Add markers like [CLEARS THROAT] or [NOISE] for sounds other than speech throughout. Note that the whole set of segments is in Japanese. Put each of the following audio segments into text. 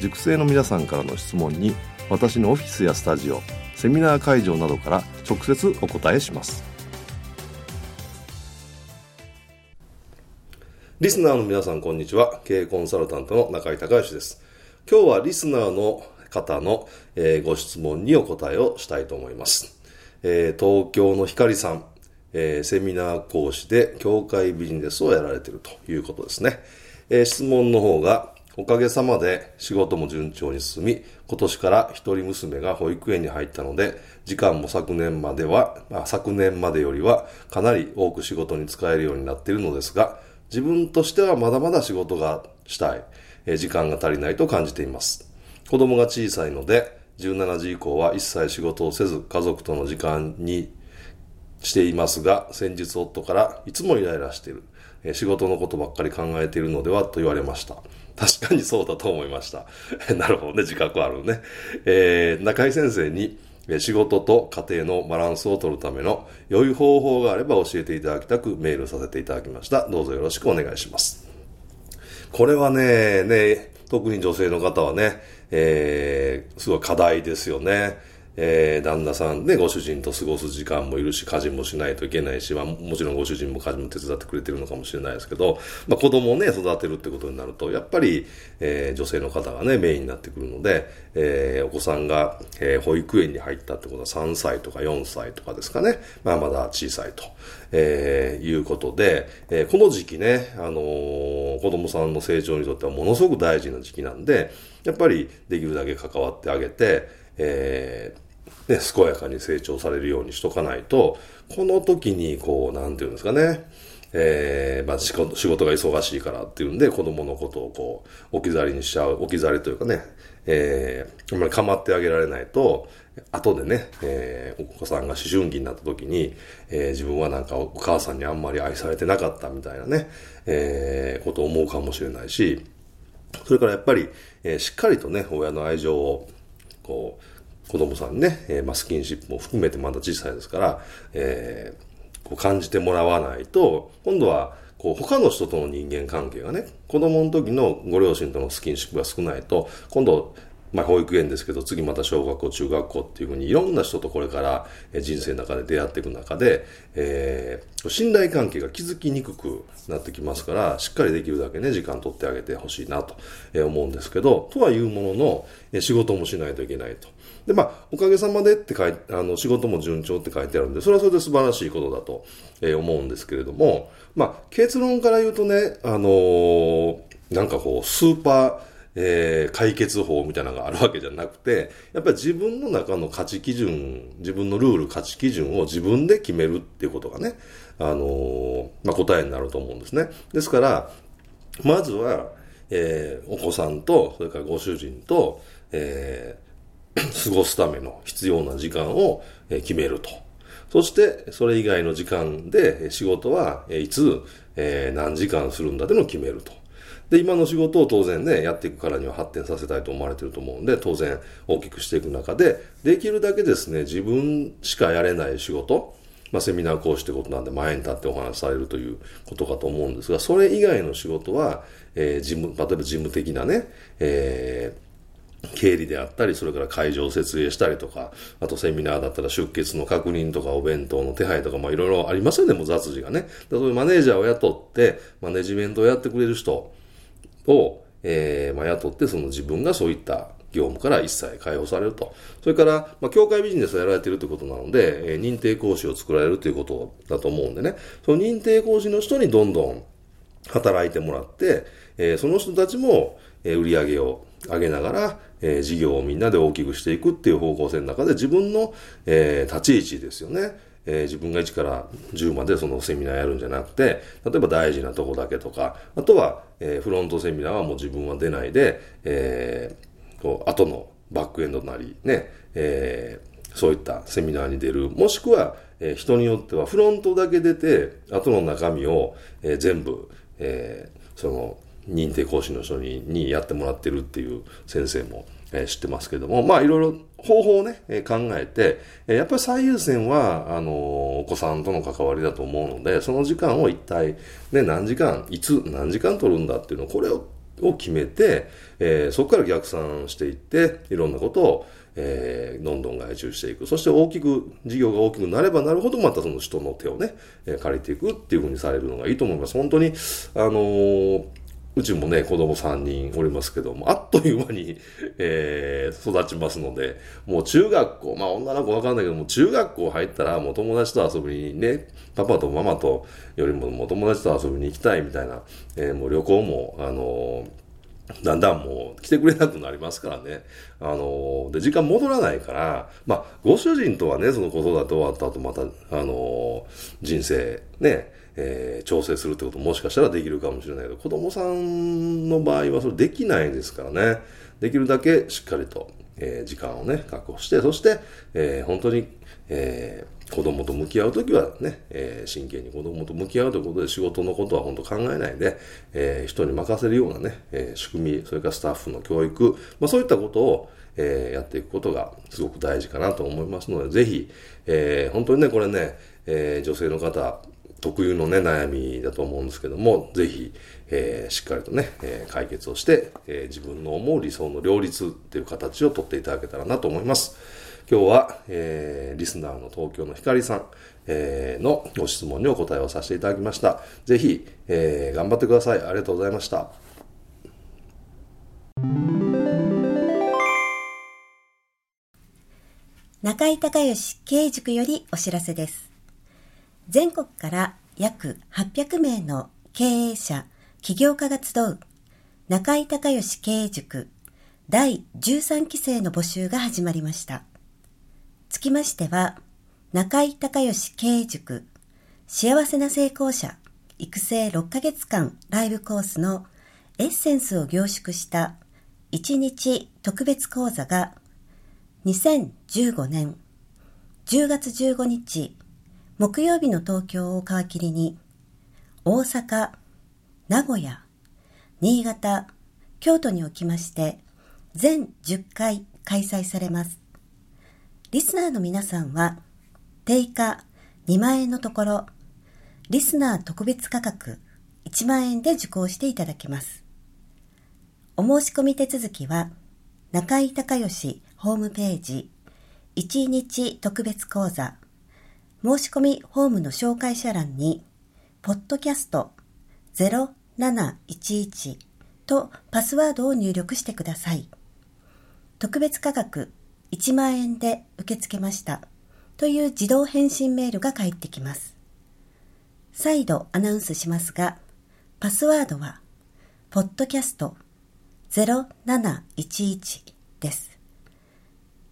塾生の皆さんからの質問に私のオフィスやスタジオセミナー会場などから直接お答えします。リスナーの皆さんこんにちは。経営コンサルタントの中井隆義です。今日はリスナーの方の、えー、ご質問にお答えをしたいと思います、えー、東京の光さん、えー、セミナー講師で教会ビジネスをやられているということですね、え質問の方がおかげさまで仕事も順調に進み、今年から一人娘が保育園に入ったので、時間も昨年までは、まあ、昨年までよりはかなり多く仕事に使えるようになっているのですが、自分としてはまだまだ仕事がしたい、え時間が足りないと感じています。子供が小さいので、17時以降は一切仕事をせず家族との時間にしていますが、先日夫からいつもイライラしている。仕事のことばっかり考えているのではと言われました。確かにそうだと思いました。[LAUGHS] なるほどね、自覚あるね。えー、中井先生に仕事と家庭のバランスを取るための良い方法があれば教えていただきたくメールさせていただきました。どうぞよろしくお願いします。これはね、ね、特に女性の方はね、えー、すごい課題ですよね。えー、旦那さん。でご主人と過ごす時間もいるし、家事もしないといけないし、まあ、もちろんご主人も家事も手伝ってくれてるのかもしれないですけど、まあ、子供をね、育てるってことになると、やっぱり、えー、女性の方がね、メインになってくるので、えー、お子さんが、えー、保育園に入ったってことは3歳とか4歳とかですかね、まあ、まだ小さいと、えー、いうことで、えー、この時期ね、あのー、子供さんの成長にとってはものすごく大事な時期なんで、やっぱりできるだけ関わってあげて、えー、ね、健やかに成長されるようにしとかないと、この時に、こう、なんていうんですかね、えー、まあ仕事、仕事が忙しいからっていうんで、子供のことをこう、置き去りにしちゃう、置き去りというかね、えー、あんまり構ってあげられないと、後でね、えー、お子さんが思春期になった時に、えー、自分はなんかお母さんにあんまり愛されてなかったみたいなね、えー、ことを思うかもしれないし、それからやっぱり、えー、しっかりとね、親の愛情を、こう、子供さんね、えー、まあ、スキンシップも含めてまだ小さいですから、えー、こう感じてもらわないと、今度は、こう、他の人との人間関係がね、子供の時のご両親とのスキンシップが少ないと、今度、まあ、保育園ですけど、次また小学校、中学校っていうふうに、いろんな人とこれから人生の中で出会っていく中で、えー、信頼関係が築きにくくなってきますから、しっかりできるだけね、時間取ってあげてほしいなと思うんですけど、とはいうものの、仕事もしないといけないと。で、まあ、おかげさまでって書いて、あの、仕事も順調って書いてあるんで、それはそれで素晴らしいことだと、え思うんですけれども、まあ、結論から言うとね、あのー、なんかこう、スーパー、えー、解決法みたいなのがあるわけじゃなくて、やっぱり自分の中の価値基準、自分のルール、価値基準を自分で決めるっていうことがね、あのー、まあ、答えになると思うんですね。ですから、まずは、えー、お子さんと、それからご主人と、え [CLEARS THROAT] 過ごすための必要な時間を決めると。そして、それ以外の時間で仕事はいつ、え何時間するんだっていうのを決めると。で、今の仕事を当然ね、やっていくからには発展させたいと思われてると思うんで、当然大きくしていく中で、できるだけですね、自分しかやれない仕事、まあ、セミナー講師ってことなんで前に立ってお話しされるということかと思うんですが、それ以外の仕事は、えー、事務、例えば事務的なね、えー経理であったり、それから会場を設営したりとか、あとセミナーだったら出血の確認とかお弁当の手配とか、まあいろいろありますよね、もう雑事がね。そういうマネージャーを雇って、マネジメントをやってくれる人を、えーま、雇ってその自分がそういった業務から一切解放されると。それから、まあ、教会ビジネスをやられているということなので、えー、認定講師を作られるということだと思うんでね、その認定講師の人にどんどん働いてもらって、えー、その人たちも、えー、売り上げを上げながら、えー、事業をみんなで大きくしていくっていう方向性の中で自分の、えー、立ち位置ですよね。えー、自分が1から10までそのセミナーやるんじゃなくて、例えば大事なとこだけとか、あとは、えー、フロントセミナーはもう自分は出ないで、えー、こう、後のバックエンドなり、ね、えー、そういったセミナーに出る。もしくは、えー、人によってはフロントだけ出て、後の中身を、えー、全部、えー、その、認定講師の人ににやってもらってるっていう先生も、えー、知ってますけども、まあいろいろ方法をね、え、考えて、え、やっぱり最優先は、あの、お子さんとの関わりだと思うので、その時間を一体、ね、何時間、いつ何時間取るんだっていうのを、これをを決めて、えー、そこから逆算していって、いろんなことを、えー、どんどん外注していく。そして大きく、事業が大きくなればなるほど、またその人の手をね、え、借りていくっていうふうにされるのがいいと思います。本当に、あのーうちもね、子供3人おりますけども、あっという間に、えー、育ちますので、もう中学校、まあ女の子わかんないけども、中学校入ったらもう友達と遊びにね、パパとママとよりももう友達と遊びに行きたいみたいな、えー、もう旅行も、あのーだんだんもう来てくれなくなりますからね。あの、で、時間戻らないから、まあ、ご主人とはね、その子育て終わった後また、あの、人生ね、えー、調整するってことももしかしたらできるかもしれないけど、子供さんの場合はそれできないですからね。できるだけしっかりと、えー、時間をね、確保して、そして、えー、本当に、えー、子供と向き合うときはね、えー、真剣に子供と向き合うということで仕事のことは本当考えないで、えー、人に任せるようなね、えー、仕組み、それからスタッフの教育、まあそういったことを、えー、やっていくことがすごく大事かなと思いますので、ぜひ、えー、本当にね、これね、えー、女性の方、特有のね、悩みだと思うんですけども、ぜひ、えー、しっかりとね、えー、解決をして、えー、自分の思う理想の両立っていう形をとっていただけたらなと思います。今日は、えー、リスナーの東京の光さん、えー、のご質問にお答えをさせていただきました。ぜひ、えー、頑張ってください。ありがとうございました。中井隆義経営塾よりお知らせです。全国から約800名の経営者、起業家が集う中井隆義経営塾第13期生の募集が始まりました。つきましては、中井隆義経営塾幸せな成功者育成6ヶ月間ライブコースのエッセンスを凝縮した1日特別講座が2015年10月15日木曜日の東京を皮切りに、大阪、名古屋、新潟、京都におきまして、全10回開催されます。リスナーの皆さんは、定価2万円のところ、リスナー特別価格1万円で受講していただけます。お申し込み手続きは、中井隆義ホームページ1日特別講座申し込みフォームの紹介者欄に、ポッドキャスト0711とパスワードを入力してください。特別価格1万円で受け付けましたという自動返信メールが返ってきます。再度アナウンスしますが、パスワードは、ポッドキャスト0711です。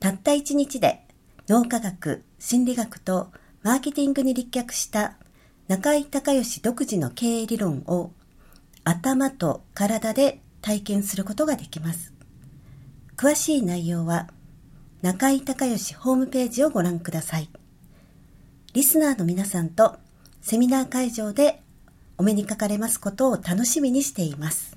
たった1日で脳科学、心理学とマーケティングに立脚した中井隆義独自の経営理論を頭と体で体験することができます。詳しい内容は中井隆義ホームページをご覧ください。リスナーの皆さんとセミナー会場でお目にかかれますことを楽しみにしています。